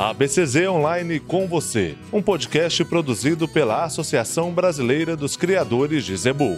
A BCZ Online com você, um podcast produzido pela Associação Brasileira dos Criadores de Zebu.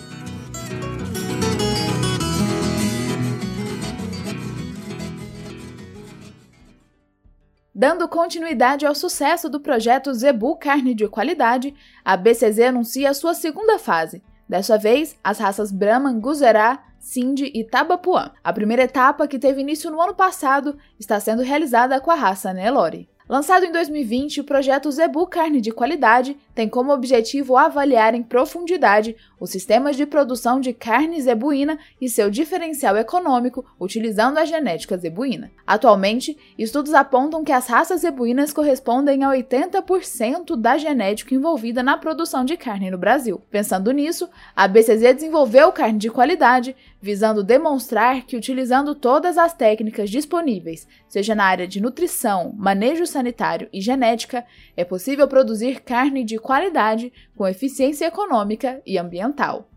Dando continuidade ao sucesso do projeto Zebu Carne de Qualidade, a BCZ anuncia a sua segunda fase. Dessa vez, as raças Brahman, Guzerá, Sindhi e Tabapuã. A primeira etapa, que teve início no ano passado, está sendo realizada com a raça Nelore. Lançado em 2020, o projeto Zebu Carne de Qualidade tem como objetivo avaliar em profundidade os sistemas de produção de carne zebuína e seu diferencial econômico utilizando a genética zebuína. Atualmente, estudos apontam que as raças zebuínas correspondem a 80% da genética envolvida na produção de carne no Brasil. Pensando nisso, a BCZ desenvolveu carne de qualidade, visando demonstrar que utilizando todas as técnicas disponíveis, seja na área de nutrição, manejo sanitário e genética, é possível produzir carne de qualidade com eficiência econômica e ambiental.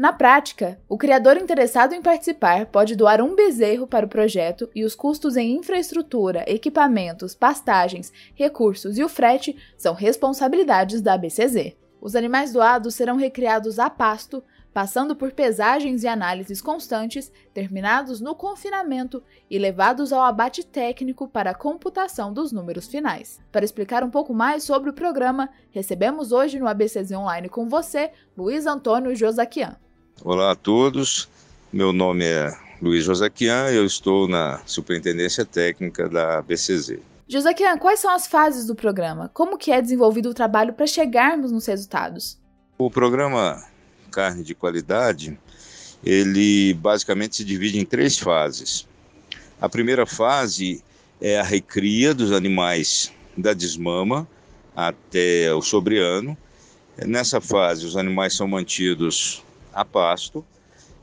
Na prática, o criador interessado em participar pode doar um bezerro para o projeto e os custos em infraestrutura, equipamentos, pastagens, recursos e o frete são responsabilidades da BCZ. Os animais doados serão recriados a pasto, passando por pesagens e análises constantes, terminados no confinamento e levados ao abate técnico para a computação dos números finais. Para explicar um pouco mais sobre o programa, recebemos hoje no ABCZ Online com você, Luiz Antônio Josaquian. Olá a todos, meu nome é Luiz Josaquian, eu estou na Superintendência Técnica da ABCZ. Josaquian, quais são as fases do programa? Como que é desenvolvido o trabalho para chegarmos nos resultados? O programa carne de qualidade, ele basicamente se divide em três fases. A primeira fase é a recria dos animais da desmama até o sobreano. Nessa fase, os animais são mantidos a pasto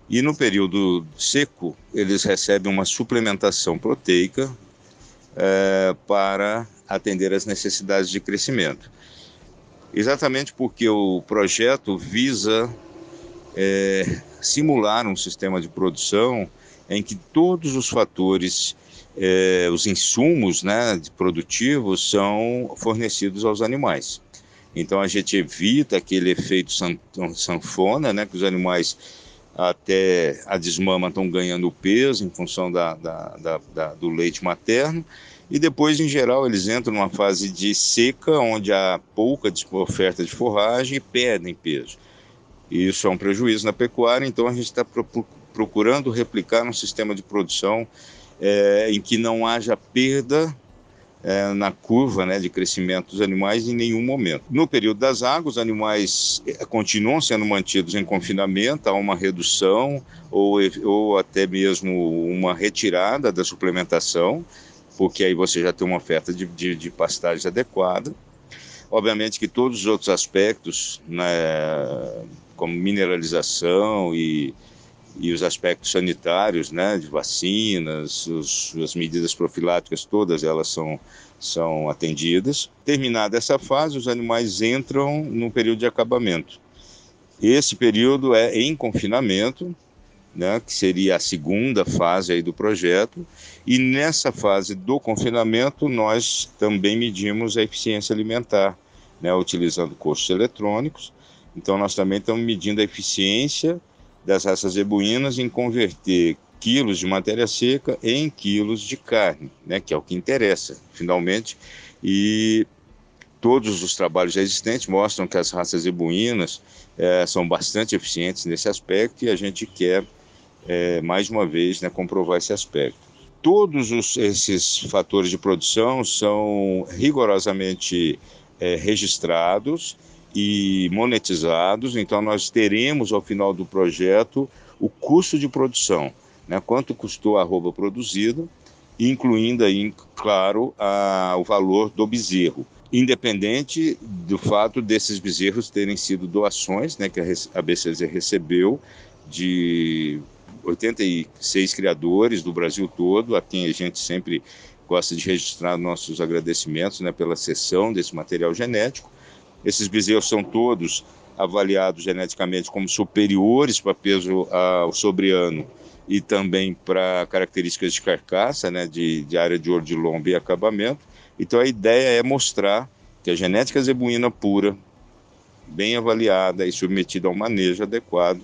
e no período seco, eles recebem uma suplementação proteica é, para atender às necessidades de crescimento. Exatamente porque o projeto visa é, simular um sistema de produção em que todos os fatores, é, os insumos né, produtivos são fornecidos aos animais. Então a gente evita aquele efeito sanfona, né, que os animais até a desmama estão ganhando peso em função da, da, da, do leite materno. E depois, em geral, eles entram numa fase de seca, onde há pouca oferta de forragem e perdem peso. E isso é um prejuízo na pecuária, então a gente está procurando replicar um sistema de produção é, em que não haja perda é, na curva né, de crescimento dos animais em nenhum momento. No período das águas, os animais é, continuam sendo mantidos em confinamento, há uma redução ou, ou até mesmo uma retirada da suplementação, porque aí você já tem uma oferta de, de, de pastagem adequada. Obviamente que todos os outros aspectos, né, como mineralização e, e os aspectos sanitários, né, de vacinas, os, as medidas profiláticas, todas elas são, são atendidas. Terminada essa fase, os animais entram no período de acabamento. Esse período é em confinamento, né, que seria a segunda fase aí do projeto, e nessa fase do confinamento nós também medimos a eficiência alimentar, né, utilizando costos eletrônicos. Então nós também estamos medindo a eficiência das raças zebuínas em converter quilos de matéria seca em quilos de carne, né, que é o que interessa, finalmente. E todos os trabalhos existentes mostram que as raças zebuínas é, são bastante eficientes nesse aspecto e a gente quer é, mais uma vez, né, comprovar esse aspecto. Todos os, esses fatores de produção são rigorosamente é, registrados e monetizados, então nós teremos ao final do projeto o custo de produção, né, quanto custou a arroba produzida, incluindo aí, claro, a, o valor do bezerro independente do fato desses bezerros terem sido doações, né, que a BCZ recebeu de 86 criadores do Brasil todo, a quem a gente sempre gosta de registrar nossos agradecimentos né, pela cessão desse material genético. Esses bezerros são todos avaliados geneticamente como superiores para peso ao sobreano e também para características de carcaça, né, de, de área de ouro de lombo e acabamento. Então a ideia é mostrar que a genética zebuína pura, bem avaliada e submetida ao manejo adequado,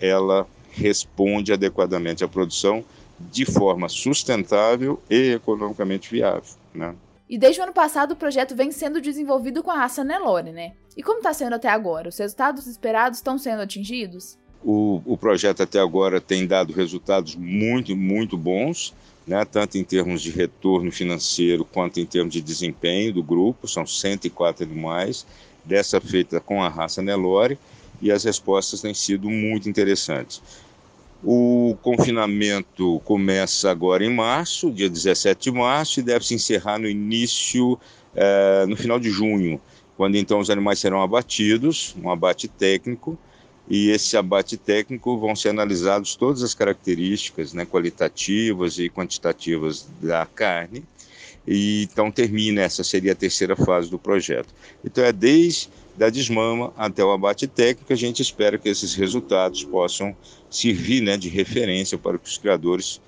ela responde adequadamente à produção de forma sustentável e economicamente viável. Né? E desde o ano passado o projeto vem sendo desenvolvido com a raça Nelore, né? E como está sendo até agora? Os resultados esperados estão sendo atingidos? O, o projeto até agora tem dado resultados muito, muito bons, né, tanto em termos de retorno financeiro quanto em termos de desempenho do grupo, são 104 animais, dessa feita com a raça Nelore, e as respostas têm sido muito interessantes. O confinamento começa agora em março, dia 17 de março, e deve se encerrar no início, eh, no final de junho, quando então os animais serão abatidos, um abate técnico, e esse abate técnico vão ser analisados todas as características né, qualitativas e quantitativas da carne. E então termina, essa seria a terceira fase do projeto. Então é desde da desmama até o abate técnico, a gente espera que esses resultados possam servir né, de referência para que os criadores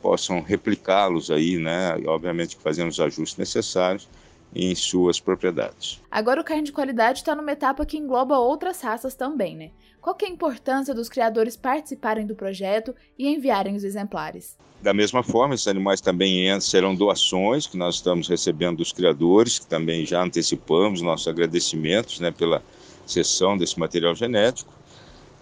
possam replicá-los aí, né, obviamente fazendo os ajustes necessários em suas propriedades. Agora o carne de qualidade está numa etapa que engloba outras raças também, né? Qual é a importância dos criadores participarem do projeto e enviarem os exemplares? Da mesma forma, esses animais também serão doações que nós estamos recebendo dos criadores, que também já antecipamos nossos agradecimentos né, pela cessão desse material genético.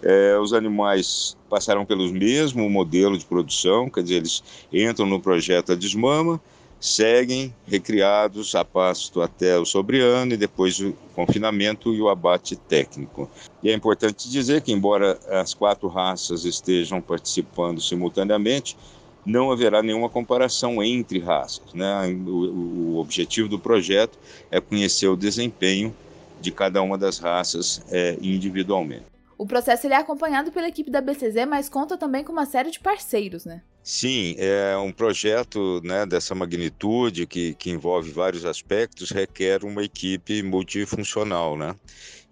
É, os animais passaram pelo mesmo modelo de produção, quer dizer, eles entram no projeto A Desmama, seguem recriados a pasto até o sobreano e depois o confinamento e o abate técnico. E é importante dizer que, embora as quatro raças estejam participando simultaneamente, não haverá nenhuma comparação entre raças. Né? O, objetivo do projeto é conhecer o desempenho de cada uma das raças é, individualmente. O processo é acompanhado pela equipe da BCZ, mas conta também com uma série de parceiros, né? Sim, é um projeto né, dessa magnitude que, que envolve vários aspectos, requer uma equipe multifuncional, né?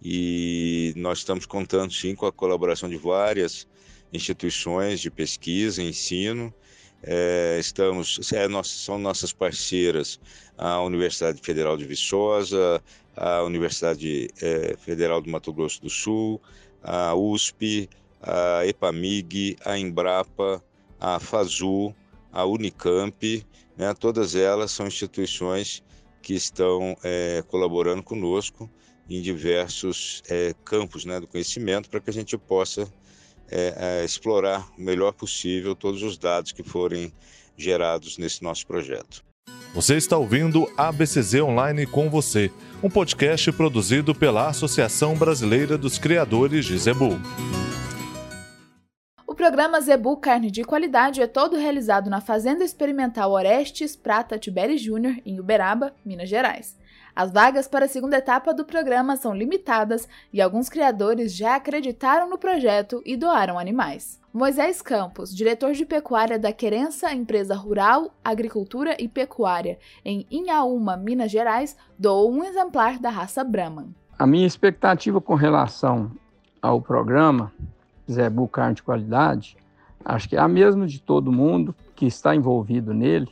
E nós estamos contando sim com a colaboração de várias instituições de pesquisa, ensino. É, estamos, é, nós, são nossas parceiras a Universidade Federal de Viçosa, a Universidade é, Federal do Mato Grosso do Sul, a USP, a EPAMIG, a Embrapa, a FASU, a Unicamp, né, todas elas são instituições que estão é, colaborando conosco em diversos é, campos né, do conhecimento para que a gente possa é, é, explorar o melhor possível todos os dados que forem gerados nesse nosso projeto. Você está ouvindo ABCZ Online com você, um podcast produzido pela Associação Brasileira dos Criadores de Zebu. Programa Zebu Carne de Qualidade é todo realizado na Fazenda Experimental Orestes Prata Tiberi Júnior, em Uberaba, Minas Gerais. As vagas para a segunda etapa do programa são limitadas e alguns criadores já acreditaram no projeto e doaram animais. Moisés Campos, diretor de pecuária da Querença Empresa Rural, Agricultura e Pecuária, em Inhaúma, Minas Gerais, doou um exemplar da raça Brahman. A minha expectativa com relação ao programa Zebu Carne de Qualidade, acho que é a mesma de todo mundo que está envolvido nele,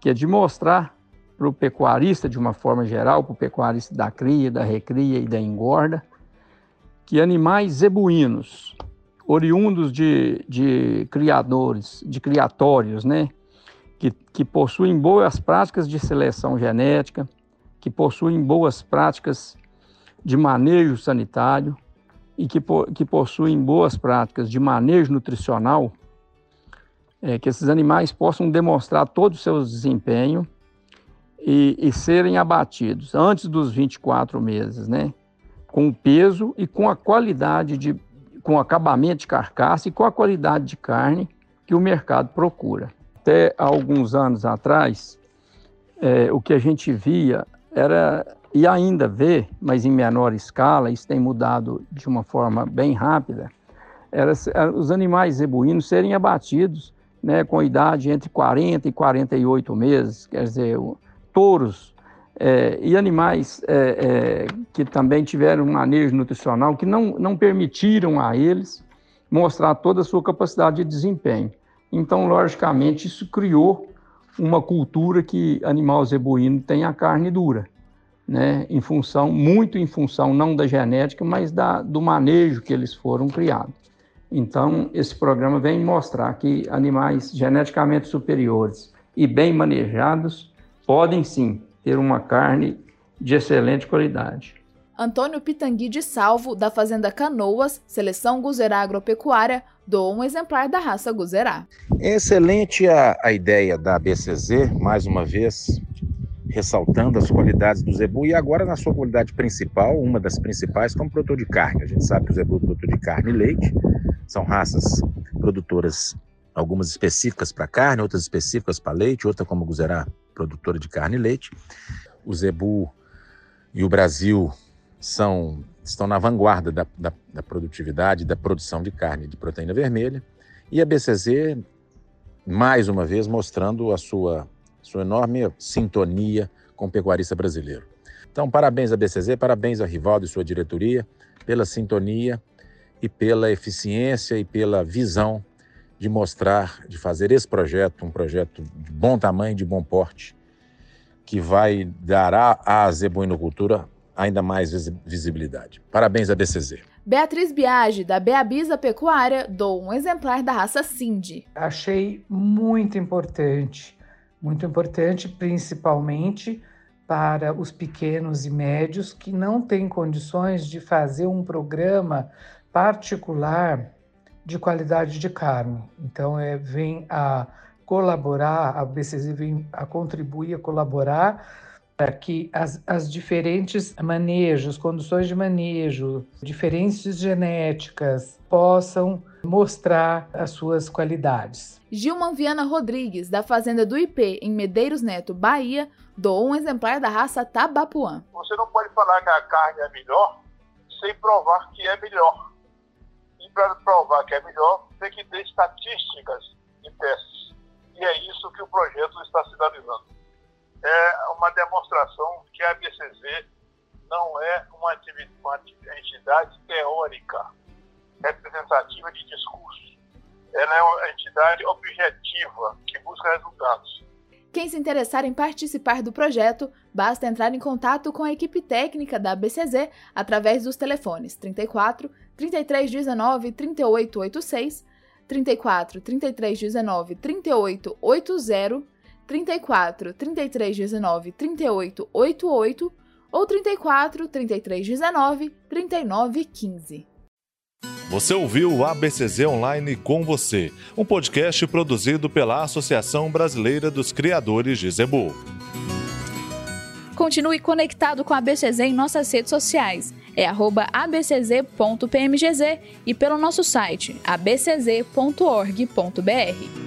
que é de mostrar para o pecuarista, de uma forma geral, para o pecuarista da cria, da recria e da engorda, que animais zebuínos, oriundos de, de criadores, de criatórios, né, que, que possuem boas práticas de seleção genética, que possuem boas práticas de manejo sanitário, e que, que possuem boas práticas de manejo nutricional, é, que esses animais possam demonstrar todo o seu desempenho e, e, serem abatidos antes dos 24 meses, né? Com o peso e com a qualidade de, com o acabamento de carcaça e com a qualidade de carne que o mercado procura. Até alguns anos atrás, é, o que a gente via era e ainda vê, mas em menor escala, isso tem mudado de uma forma bem rápida, era, os animais zebuínos serem abatidos né, com idade entre 40 e 48 meses, quer dizer, touros é, e animais é, é, que também tiveram um manejo nutricional que não, não permitiram a eles mostrar toda a sua capacidade de desempenho. Então, logicamente, isso criou uma cultura que animal zebuíno tem a carne dura, né? Em função, muito em função não da genética, mas da, do manejo que eles foram criados. Então, esse programa vem mostrar que animais geneticamente superiores e bem manejados podem sim ter uma carne de excelente qualidade. Antônio Pitangui de Salvo, da Fazenda Canoas, Seleção Guzerá Agropecuária, doou um exemplar da raça Guzerá. É excelente a, a ideia da BCZ, mais uma vez, ressaltando as qualidades do zebu e agora na sua qualidade principal, uma das principais, como produtor de carne. A gente sabe que o zebu é produtor de carne e leite, são raças produtoras, algumas específicas para carne, outras específicas para leite, outra como Guzerá, produtora de carne e leite. O zebu e o Brasil são, estão na vanguarda da, da, da produtividade, da produção de carne de proteína vermelha. E a BCZ, mais uma vez, mostrando a sua, sua enorme sintonia com o pecuarista brasileiro. Então, parabéns à BCZ, parabéns a Rivaldo e sua diretoria pela sintonia e pela eficiência e pela visão de mostrar, de fazer esse projeto, um projeto de bom tamanho, de bom porte, que vai dar à zebuinocultura ainda mais visibilidade. Parabéns à BCZ. Beatriz Biagi, da Beabisa Pecuária, dou um exemplar da raça Cindy. Achei muito importante, muito importante principalmente para os pequenos e médios que não têm condições de fazer um programa particular de qualidade de carne. Então, é, vem a colaborar, a BCZ vem a contribuir, a colaborar para que as, as diferentes manejos, condições de manejo, diferenças genéticas possam mostrar as suas qualidades. Gilman Viana Rodrigues, da Fazenda do IP, em Medeiros Neto, Bahia, doou um exemplar da raça Tabapuã. Você não pode falar que a carne é melhor sem provar que é melhor. E para provar que é melhor, tem que ter estatísticas de testes. E é isso que o projeto está sinalizando é uma demonstração que a BCZ não é uma, uma entidade teórica, representativa de discurso. Ela é uma entidade objetiva, que busca resultados. Quem se interessar em participar do projeto, basta entrar em contato com a equipe técnica da BCZ através dos telefones 34 3319 3886, 34 3319 3880 34 33 19 38 88 ou 34 33 19 39 15. Você ouviu o ABCZ Online com você, um podcast produzido pela Associação Brasileira dos Criadores de Zebu. Continue conectado com a ABCZ em nossas redes sociais. É abcz.pmgz e pelo nosso site abcz.org.br.